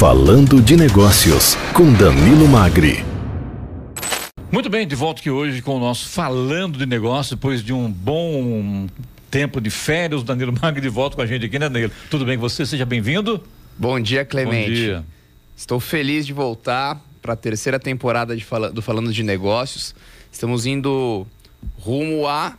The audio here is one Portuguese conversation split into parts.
Falando de Negócios, com Danilo Magri. Muito bem, de volta aqui hoje com o nosso Falando de Negócios, depois de um bom tempo de férias, o Danilo Magri de volta com a gente aqui, né, Danilo? Tudo bem com você? Seja bem-vindo. Bom dia, Clemente. Bom dia. Estou feliz de voltar para a terceira temporada Fala, do Falando de Negócios. Estamos indo rumo a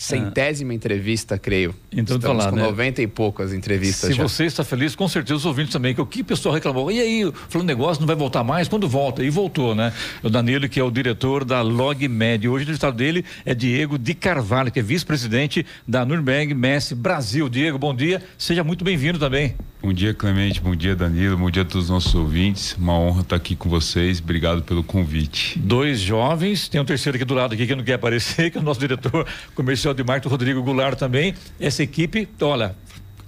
centésima entrevista, creio. Então, Estamos falar, com né? 90 e poucas entrevistas Se já. você está feliz, com certeza os ouvintes também, que o que o pessoal reclamou. E aí, falando negócio, não vai voltar mais? Quando volta? E voltou, né? O Danilo, que é o diretor da LogMed. Hoje o estado dele é Diego de Carvalho, que é vice-presidente da Nürnberg Messi Brasil. Diego, bom dia. Seja muito bem-vindo também. Bom dia, Clemente. Bom dia, Danilo. Bom dia a todos os nossos ouvintes. Uma honra estar aqui com vocês. Obrigado pelo convite. Dois jovens, tem um terceiro aqui do lado aqui que não quer aparecer, que é o nosso diretor comercial de marketing, Rodrigo Goulart também. Essa equipe, olha,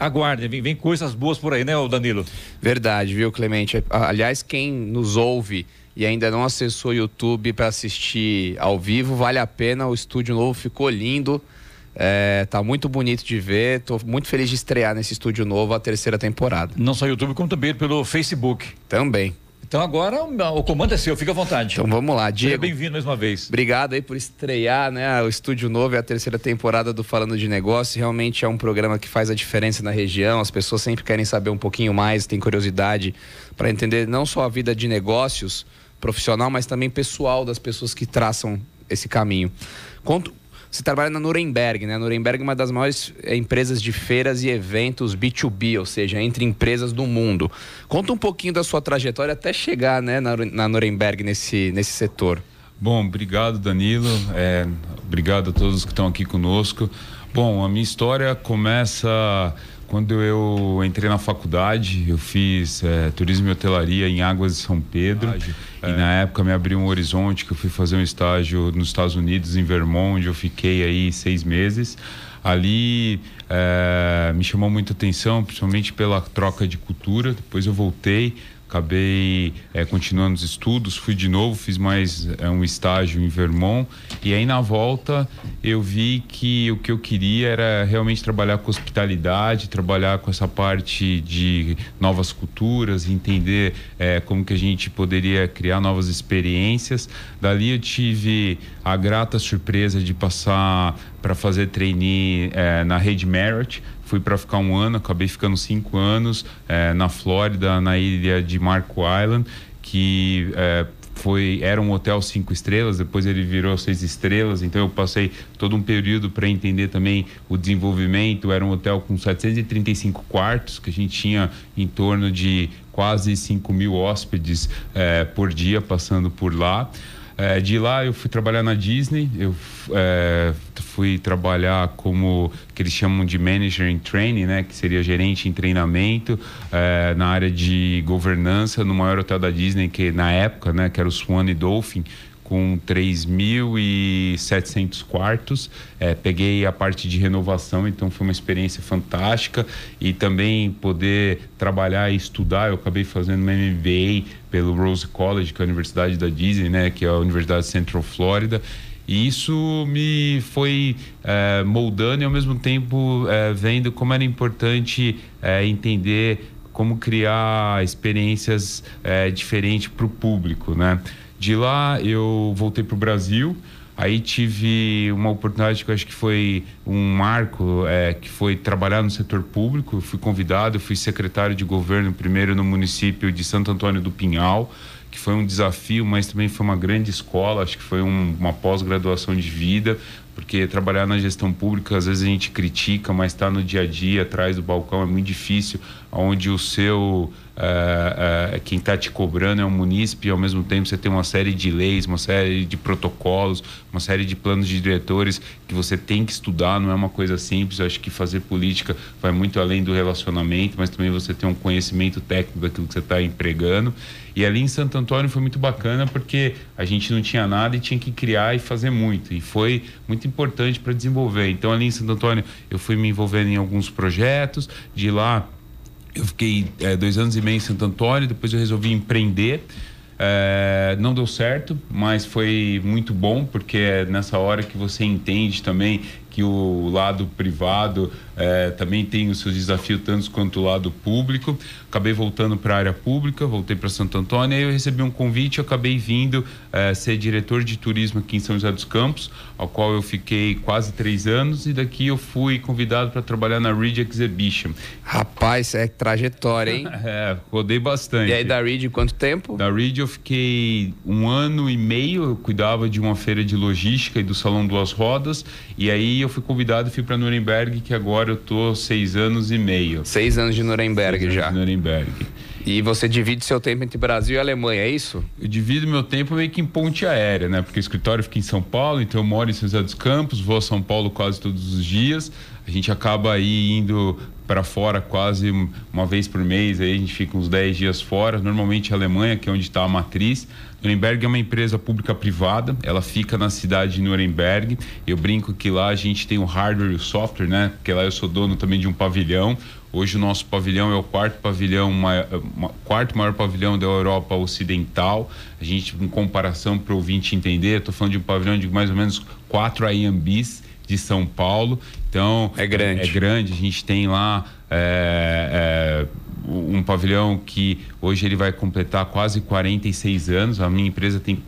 aguardem, vem, vem coisas boas por aí, né, Danilo? Verdade, viu, Clemente? Aliás, quem nos ouve e ainda não acessou o YouTube para assistir ao vivo, vale a pena. O estúdio novo ficou lindo. É, tá muito bonito de ver. Tô muito feliz de estrear nesse estúdio novo a terceira temporada. Não só YouTube, como também pelo Facebook. Também. Então agora o comando é seu, fica à vontade. Então vamos lá, Seja Diego. bem-vindo mais uma vez. Obrigado aí por estrear, né? O Estúdio Novo é a terceira temporada do Falando de Negócio. Realmente é um programa que faz a diferença na região. As pessoas sempre querem saber um pouquinho mais, têm curiosidade para entender não só a vida de negócios profissional, mas também pessoal das pessoas que traçam esse caminho. Conto, você trabalha na Nuremberg, né? A Nuremberg é uma das maiores eh, empresas de feiras e eventos B2B, ou seja, entre empresas do mundo. Conta um pouquinho da sua trajetória até chegar né, na, na Nuremberg nesse, nesse setor. Bom, obrigado, Danilo. É, obrigado a todos que estão aqui conosco. Bom, a minha história começa quando eu entrei na faculdade. Eu fiz é, turismo e hotelaria em Águas de São Pedro. E na época me abriu um horizonte que eu fui fazer um estágio nos Estados Unidos, em Vermont, onde eu fiquei aí seis meses. Ali é, me chamou muita atenção, principalmente pela troca de cultura. Depois eu voltei, acabei é, continuando os estudos, fui de novo, fiz mais é, um estágio em Vermont e aí na volta eu vi que o que eu queria era realmente trabalhar com hospitalidade, trabalhar com essa parte de novas culturas, entender é, como que a gente poderia criar novas experiências. Dali eu tive a grata surpresa de passar para fazer trainee na rede Marriott, fui para ficar um ano, acabei ficando cinco anos é, na Flórida, na ilha de Marco Island, que é, foi era um hotel cinco estrelas, depois ele virou seis estrelas, então eu passei todo um período para entender também o desenvolvimento. Era um hotel com 735 quartos, que a gente tinha em torno de quase 5 mil hóspedes é, por dia passando por lá. É, de lá eu fui trabalhar na Disney, eu é, fui trabalhar como que eles chamam de manager in training, né, que seria gerente em treinamento é, na área de governança no maior hotel da Disney que na época, né, que era o Swan e Dolphin, com 3.700 quartos. É, peguei a parte de renovação, então foi uma experiência fantástica. E também poder trabalhar e estudar. Eu acabei fazendo uma MBA pelo Rose College, que é a Universidade da Disney, né, que é a Universidade Central Florida. E isso me foi é, moldando e ao mesmo tempo é, vendo como era importante é, entender como criar experiências é, diferentes para o público, né? De lá eu voltei para o Brasil, aí tive uma oportunidade que eu acho que foi um marco, é, que foi trabalhar no setor público. Eu fui convidado, fui secretário de governo primeiro no município de Santo Antônio do Pinhal, que foi um desafio, mas também foi uma grande escola, acho que foi um, uma pós-graduação de vida, porque trabalhar na gestão pública às vezes a gente critica, mas estar no dia a dia, atrás do balcão é muito difícil, onde o seu é, é, quem está te cobrando é um munícipe e ao mesmo tempo você tem uma série de leis, uma série de protocolos, uma série de planos de diretores que você tem que estudar, não é uma coisa simples. Eu acho que fazer política vai muito além do relacionamento, mas também você tem um conhecimento técnico daquilo que você está empregando. E ali em Santo Antônio foi muito bacana porque a gente não tinha nada e tinha que criar e fazer muito. E foi muito importante para desenvolver. Então ali em Santo Antônio eu fui me envolvendo em alguns projetos, de lá eu fiquei é, dois anos e meio em Santo Antônio, depois eu resolvi empreender. É, não deu certo, mas foi muito bom, porque é nessa hora que você entende também que o lado privado é, também tem os seus desafios, tanto quanto o lado público. Acabei voltando para a área pública, voltei para Santo Antônio, aí eu recebi um convite, acabei vindo é, ser diretor de turismo aqui em São José dos Campos, ao qual eu fiquei quase três anos, e daqui eu fui convidado para trabalhar na Reed Exhibition. Rapaz, é trajetória, hein? é, rodei bastante. E aí da Reed, quanto tempo? Da Reed eu fiquei um ano e meio, eu cuidava de uma feira de logística e do Salão Duas Rodas, e aí eu fui convidado e fui para Nuremberg, que agora eu tô seis anos e meio. Seis anos de Nuremberg já. De Nuremberg. E você divide seu tempo entre Brasil e Alemanha, é isso? Eu divido meu tempo meio que em ponte aérea, né? Porque o escritório fica em São Paulo, então eu moro em São José dos Campos, vou a São Paulo quase todos os dias. A gente acaba aí indo para fora quase uma vez por mês, aí a gente fica uns 10 dias fora, normalmente a Alemanha, que é onde está a matriz. Nuremberg é uma empresa pública privada, ela fica na cidade de Nuremberg. Eu brinco que lá a gente tem o hardware e o software, né? Porque lá eu sou dono também de um pavilhão. Hoje o nosso pavilhão é o quarto pavilhão, maior, quarto maior pavilhão da Europa Ocidental. A gente, em comparação para o ouvinte entender, estou falando de um pavilhão de mais ou menos quatro AMBs de São Paulo. Então é grande. É, grande. A gente tem lá é, é, um pavilhão que hoje ele vai completar quase 46 anos. A minha empresa tem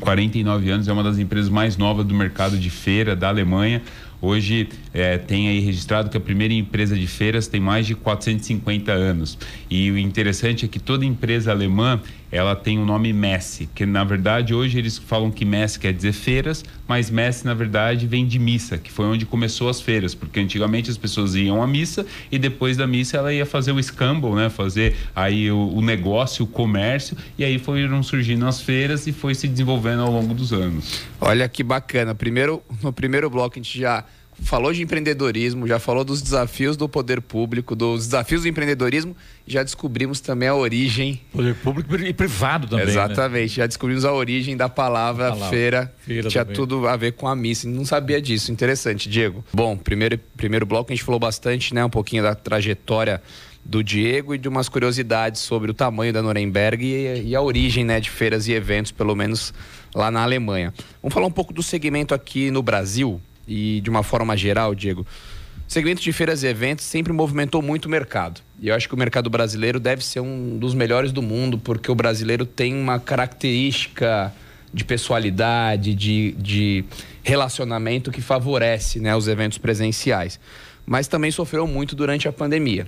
49 anos, é uma das empresas mais novas do mercado de feira da Alemanha. Hoje é, tem aí registrado que a primeira empresa de feiras tem mais de 450 anos. E o interessante é que toda empresa alemã ela tem o nome Messe, que na verdade hoje eles falam que Messe quer dizer feiras, mas Messe na verdade vem de missa, que foi onde começou as feiras, porque antigamente as pessoas iam à missa e depois da missa ela ia fazer o scamble, né, fazer aí o, o negócio, o comércio, e aí foram surgindo as feiras e foi se desenvolvendo ao longo dos anos. Olha que bacana. Primeiro, no primeiro bloco a gente já falou de empreendedorismo, já falou dos desafios do poder público, dos desafios do empreendedorismo, já descobrimos também a origem. Poder público e privado também. Né? Exatamente, né? já descobrimos a origem da palavra, palavra feira, feira tinha também. tudo a ver com a missa. Não sabia disso, interessante, Diego. Bom, primeiro, primeiro bloco a gente falou bastante, né, um pouquinho da trajetória do Diego e de umas curiosidades sobre o tamanho da Nuremberg e, e a origem né, de feiras e eventos, pelo menos lá na Alemanha. Vamos falar um pouco do segmento aqui no Brasil e de uma forma geral, Diego. O segmento de feiras e eventos sempre movimentou muito o mercado. E eu acho que o mercado brasileiro deve ser um dos melhores do mundo, porque o brasileiro tem uma característica de pessoalidade, de, de relacionamento que favorece né, os eventos presenciais. Mas também sofreu muito durante a pandemia.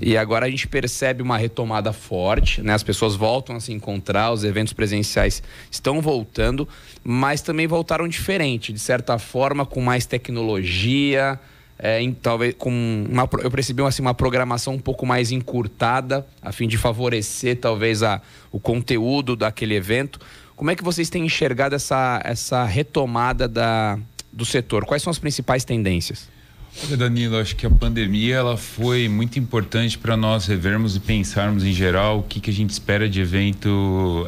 E agora a gente percebe uma retomada forte, né? As pessoas voltam a se encontrar, os eventos presenciais estão voltando, mas também voltaram diferente, de certa forma, com mais tecnologia, é, em, talvez com uma, eu percebi assim, uma programação um pouco mais encurtada, a fim de favorecer talvez a, o conteúdo daquele evento. Como é que vocês têm enxergado essa, essa retomada da, do setor? Quais são as principais tendências? Olha, Danilo, acho que a pandemia ela foi muito importante para nós revermos e pensarmos em geral o que, que a gente espera de evento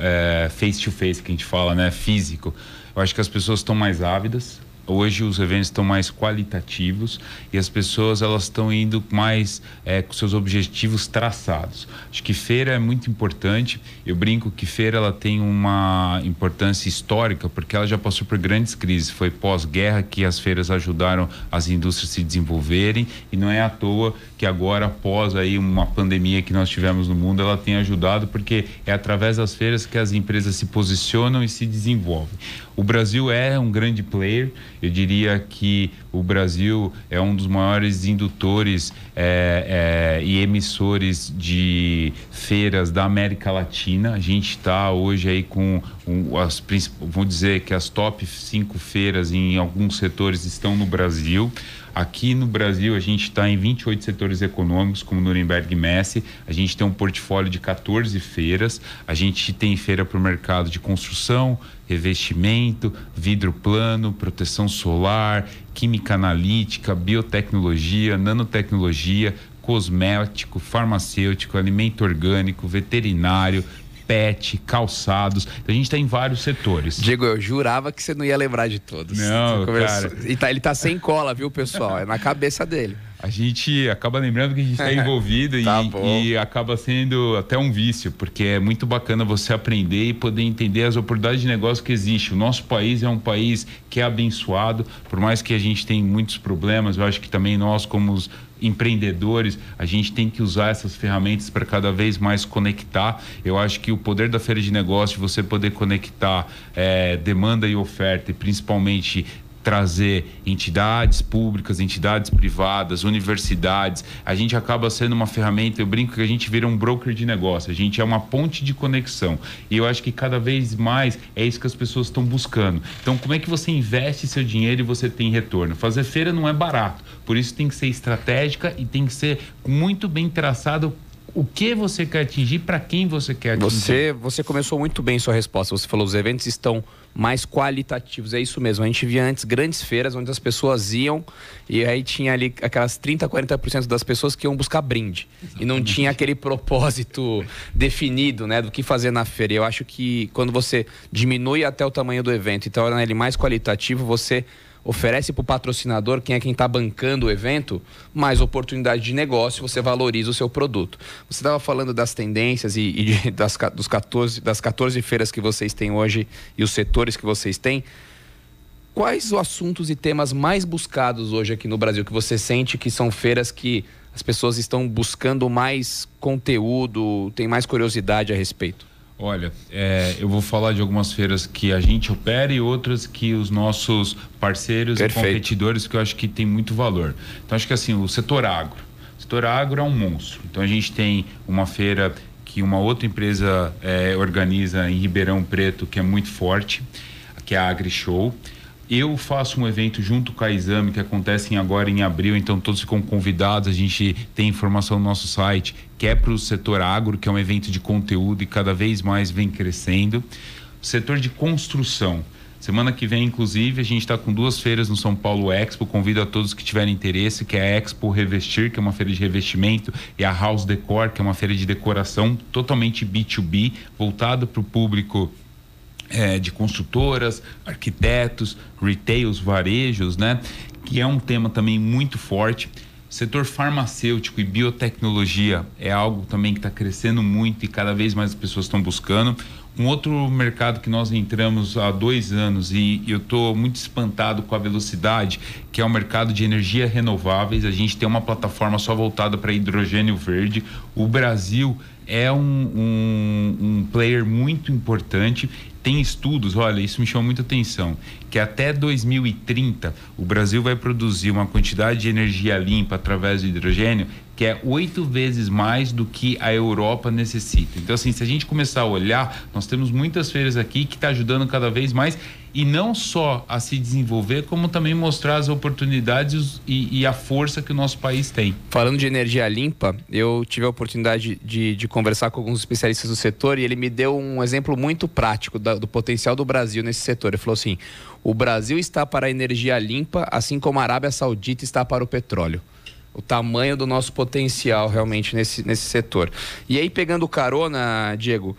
face to face, que a gente fala, né, físico. Eu acho que as pessoas estão mais ávidas, hoje os eventos estão mais qualitativos e as pessoas elas estão indo mais é, com seus objetivos traçados. Acho que feira é muito importante. Eu brinco que feira ela tem uma importância histórica porque ela já passou por grandes crises. Foi pós-guerra que as feiras ajudaram as indústrias a se desenvolverem e não é à toa que agora após aí uma pandemia que nós tivemos no mundo ela tem ajudado porque é através das feiras que as empresas se posicionam e se desenvolvem. O Brasil é um grande player. Eu diria que o Brasil é um dos maiores indutores é, é, e emissores de feiras da América Latina. A gente está hoje aí com um, as vou dizer que as top cinco feiras em alguns setores estão no Brasil. Aqui no Brasil, a gente está em 28 setores econômicos, como Nuremberg Messi. A gente tem um portfólio de 14 feiras. A gente tem feira para o mercado de construção, revestimento, vidro plano, proteção solar, química analítica, biotecnologia, nanotecnologia, cosmético, farmacêutico, alimento orgânico, veterinário, pet, calçados. Então, a gente está em vários setores. Diego, eu jurava que você não ia lembrar de todos. Não, cara. E tá, ele tá sem cola, viu, pessoal? É na cabeça dele. A gente acaba lembrando que a gente está envolvido tá e, e, acaba sendo até um vício, porque é muito bacana você aprender e poder entender as oportunidades de negócio que existem. O nosso país é um país que é abençoado, por mais que a gente tenha muitos problemas, eu acho que também nós, como os empreendedores, a gente tem que usar essas ferramentas para cada vez mais conectar. Eu acho que o poder da feira de negócio, você poder conectar é, demanda e oferta, e principalmente trazer entidades públicas, entidades privadas, universidades. A gente acaba sendo uma ferramenta, eu brinco que a gente vira um broker de negócio, a gente é uma ponte de conexão. E eu acho que cada vez mais é isso que as pessoas estão buscando. Então, como é que você investe seu dinheiro e você tem retorno? Fazer feira não é barato, por isso tem que ser estratégica e tem que ser muito bem traçado o que você quer atingir, para quem você quer atingir. Você, você começou muito bem sua resposta. Você falou os eventos estão mais qualitativos. É isso mesmo. A gente via antes grandes feiras onde as pessoas iam e aí tinha ali aquelas 30, 40% das pessoas que iam buscar brinde. Exatamente. E não tinha aquele propósito definido, né, do que fazer na feira. E eu acho que quando você diminui até o tamanho do evento e torna ele mais qualitativo, você oferece para o patrocinador, quem é quem está bancando o evento, mais oportunidade de negócio, você valoriza o seu produto. Você estava falando das tendências e, e das, dos 14, das 14 feiras que vocês têm hoje e os setores que vocês têm. Quais os assuntos e temas mais buscados hoje aqui no Brasil que você sente que são feiras que as pessoas estão buscando mais conteúdo, tem mais curiosidade a respeito? Olha, é, eu vou falar de algumas feiras que a gente opera e outras que os nossos parceiros Perfeito. e competidores que eu acho que tem muito valor. Então acho que assim, o setor agro. O setor agro é um monstro. Então a gente tem uma feira que uma outra empresa é, organiza em Ribeirão Preto que é muito forte, que é a Agri Show. Eu faço um evento junto com a Exame que acontece agora em abril, então todos ficam convidados. A gente tem informação no nosso site, que é para o setor agro, que é um evento de conteúdo e cada vez mais vem crescendo. Setor de construção. Semana que vem, inclusive, a gente está com duas feiras no São Paulo Expo. Convido a todos que tiverem interesse, que é a Expo Revestir, que é uma feira de revestimento, e a House Decor, que é uma feira de decoração totalmente B2B, voltada para o público é, de construtoras, arquitetos, retails, varejos, né? Que é um tema também muito forte. Setor farmacêutico e biotecnologia é algo também que está crescendo muito e cada vez mais as pessoas estão buscando. Um outro mercado que nós entramos há dois anos e eu estou muito espantado com a velocidade, que é o mercado de energia renováveis. A gente tem uma plataforma só voltada para hidrogênio verde. O Brasil é um, um, um player muito importante tem estudos, olha, isso me chama muita atenção, que até 2030 o Brasil vai produzir uma quantidade de energia limpa através do hidrogênio que é oito vezes mais do que a Europa necessita. Então, assim, se a gente começar a olhar, nós temos muitas feiras aqui que está ajudando cada vez mais e não só a se desenvolver, como também mostrar as oportunidades e, e, a força que o nosso país tem. Falando de energia limpa, eu tive a oportunidade de, de conversar com alguns especialistas do setor e ele me deu um exemplo muito prático da, do potencial do Brasil nesse setor. Ele falou assim: o Brasil está para a energia limpa, assim como a Arábia Saudita está para o petróleo o tamanho do nosso potencial realmente nesse, nesse setor. E aí, pegando carona, Diego,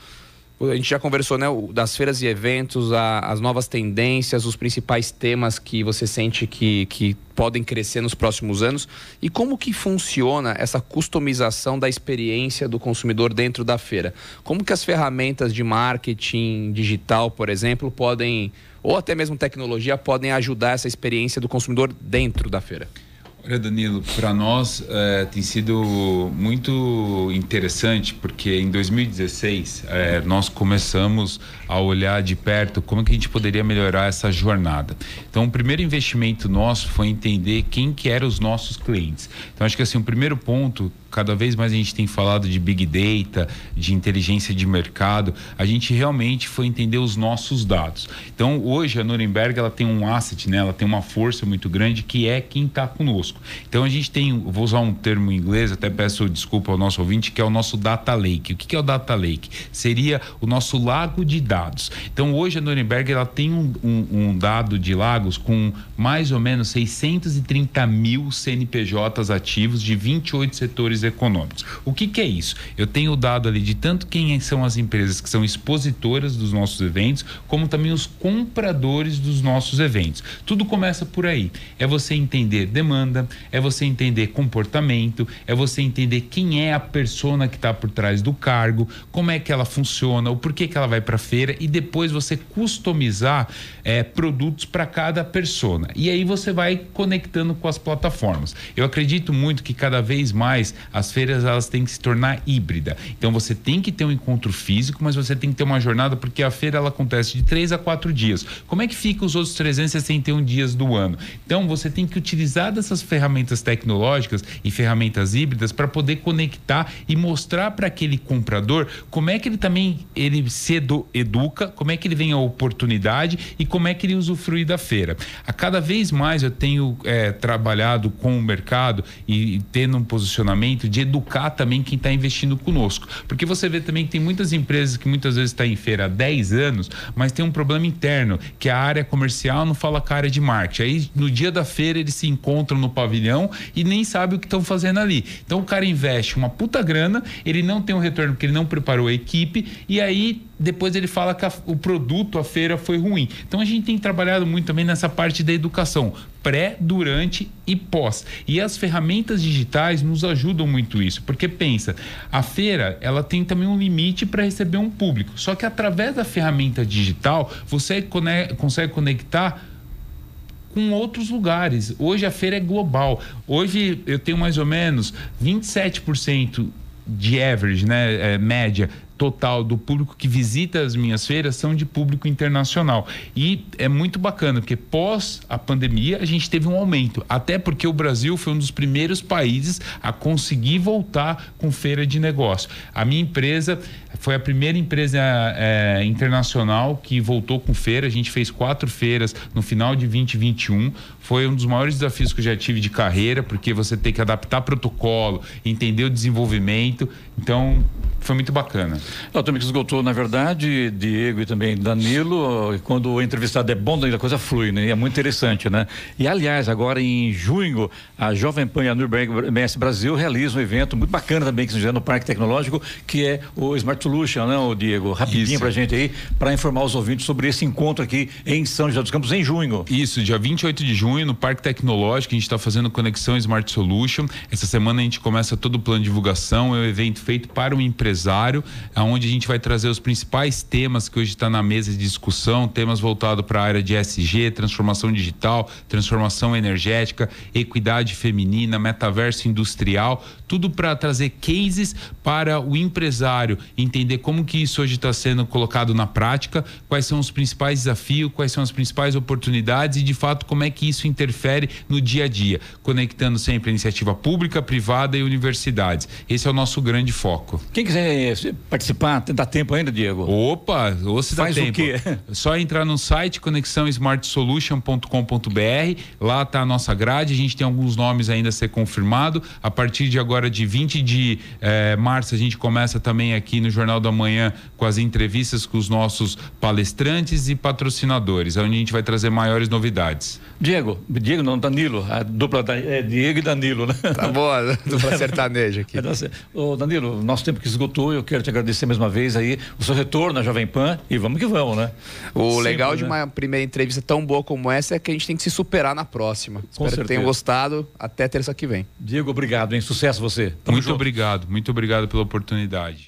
a gente já conversou né, das feiras e eventos, a, as novas tendências, os principais temas que você sente que, que podem crescer nos próximos anos e como que funciona essa customização da experiência do consumidor dentro da feira. Como que as ferramentas de marketing digital, por exemplo, podem, ou até mesmo tecnologia, podem ajudar essa experiência do consumidor dentro da feira? Olha, Danilo, para nós é, tem sido muito interessante porque em 2016 é, nós começamos a olhar de perto como que a gente poderia melhorar essa jornada. Então, o primeiro investimento nosso foi entender quem que eram os nossos clientes. Então, acho que assim, o primeiro ponto cada vez mais a gente tem falado de big data, de inteligência de mercado, a gente realmente foi entender os nossos dados. Então, hoje a Nuremberg ela tem um asset, né? Ela tem uma força muito grande que é quem está conosco. Então, a gente tem, vou usar um termo em inglês, até peço desculpa ao nosso ouvinte, que é o nosso data lake. O que é o data lake? Seria o nosso lago de dados. Então, hoje a Nuremberg ela tem um, um, um dado de lagos com mais ou menos 630 mil CNPJs ativos de 28 setores econômicos. O que, que é isso? Eu tenho dado ali de tanto quem são as empresas que são expositoras dos nossos eventos, como também os compradores dos nossos eventos. Tudo começa por aí. É você entender demanda, é você entender comportamento, é você entender quem é a persona que está por trás do cargo, como é que ela funciona, o porquê que ela vai para a feira e depois você customizar é, produtos para cada persona. E aí você vai conectando com as plataformas. Eu acredito muito que cada vez mais as feiras elas têm que se tornar híbrida. Então você tem que ter um encontro físico, mas você tem que ter uma jornada porque a feira ela acontece de três a quatro dias. Como é que fica os outros 361 dias do ano? Então você tem que utilizar dessas ferramentas tecnológicas e ferramentas híbridas para poder conectar e mostrar para aquele comprador como é que ele também ele se edu educa, como é que ele vem a oportunidade e como é que ele usufrui da feira. A cada vez mais eu tenho é, trabalhado com o mercado e, e tendo um posicionamento de educar também quem está investindo conosco. Porque você vê também que tem muitas empresas que muitas vezes estão tá em feira há 10 anos, mas tem um problema interno, que a área comercial não fala com a área de marketing. Aí no dia da feira eles se encontram no pavilhão e nem sabe o que estão fazendo ali. Então o cara investe uma puta grana, ele não tem um retorno porque ele não preparou a equipe e aí depois ele fala que a, o produto, a feira foi ruim. Então a gente tem trabalhado muito também nessa parte da educação, pré, durante e pós. E as ferramentas digitais nos ajudam muito isso, porque pensa, a feira, ela tem também um limite para receber um público. Só que através da ferramenta digital, você consegue conectar com outros lugares. Hoje a feira é global. Hoje eu tenho mais ou menos 27% de average, né, é, média total do público que visita as minhas feiras são de público internacional. E é muito bacana, porque pós a pandemia a gente teve um aumento, até porque o Brasil foi um dos primeiros países a conseguir voltar com feira de negócio. A minha empresa foi a primeira empresa é, internacional que voltou com feira. A gente fez quatro feiras no final de 2021. Foi um dos maiores desafios que eu já tive de carreira, porque você tem que adaptar protocolo, entender o desenvolvimento. Então, foi muito bacana. Eu também esgotou, na verdade, Diego e também Danilo, quando o entrevistado é bom, a coisa flui, né? E é muito interessante, né? E, aliás, agora em junho, a Jovem Pan e a MS Brasil realizam um evento muito bacana também, que se chama no Parque Tecnológico, que é o Smart Solution, né, o Diego? Rapidinho para a gente aí, para informar os ouvintes sobre esse encontro aqui em São José dos Campos, em junho. Isso, dia 28 de junho, no Parque Tecnológico, a gente está fazendo conexão Smart Solution. Essa semana a gente começa todo o plano de divulgação, é um evento feito para o empresário empresário, onde a gente vai trazer os principais temas que hoje está na mesa de discussão, temas voltados para a área de SG, transformação digital, transformação energética, equidade feminina, metaverso industrial, tudo para trazer cases para o empresário entender como que isso hoje está sendo colocado na prática, quais são os principais desafios, quais são as principais oportunidades e de fato como é que isso interfere no dia a dia, conectando sempre a iniciativa pública, privada e universidades. Esse é o nosso grande foco. Quem quiser quiser participar, dá tempo ainda, Diego? Opa, ou se dá Faz tempo. O quê? Só entrar no site conexãosmartsolution.com.br. Lá está a nossa grade. A gente tem alguns nomes ainda a ser confirmado. A partir de agora, de 20 de eh, março, a gente começa também aqui no Jornal da Manhã com as entrevistas com os nossos palestrantes e patrocinadores, onde a gente vai trazer maiores novidades. Diego, Diego não, Danilo, a dupla da, é Diego e Danilo, né? Tá boa, dupla sertaneja aqui. Ô, Danilo, nosso tempo que esgotou eu quero te agradecer mais uma vez aí o seu retorno à Jovem Pan e vamos que vamos, né? O Sempre, legal né? de uma primeira entrevista tão boa como essa é que a gente tem que se superar na próxima. Com Espero certeza. que tenham gostado. Até terça que vem. Diego, obrigado, hein? Sucesso você. Tamo muito junto. obrigado, muito obrigado pela oportunidade.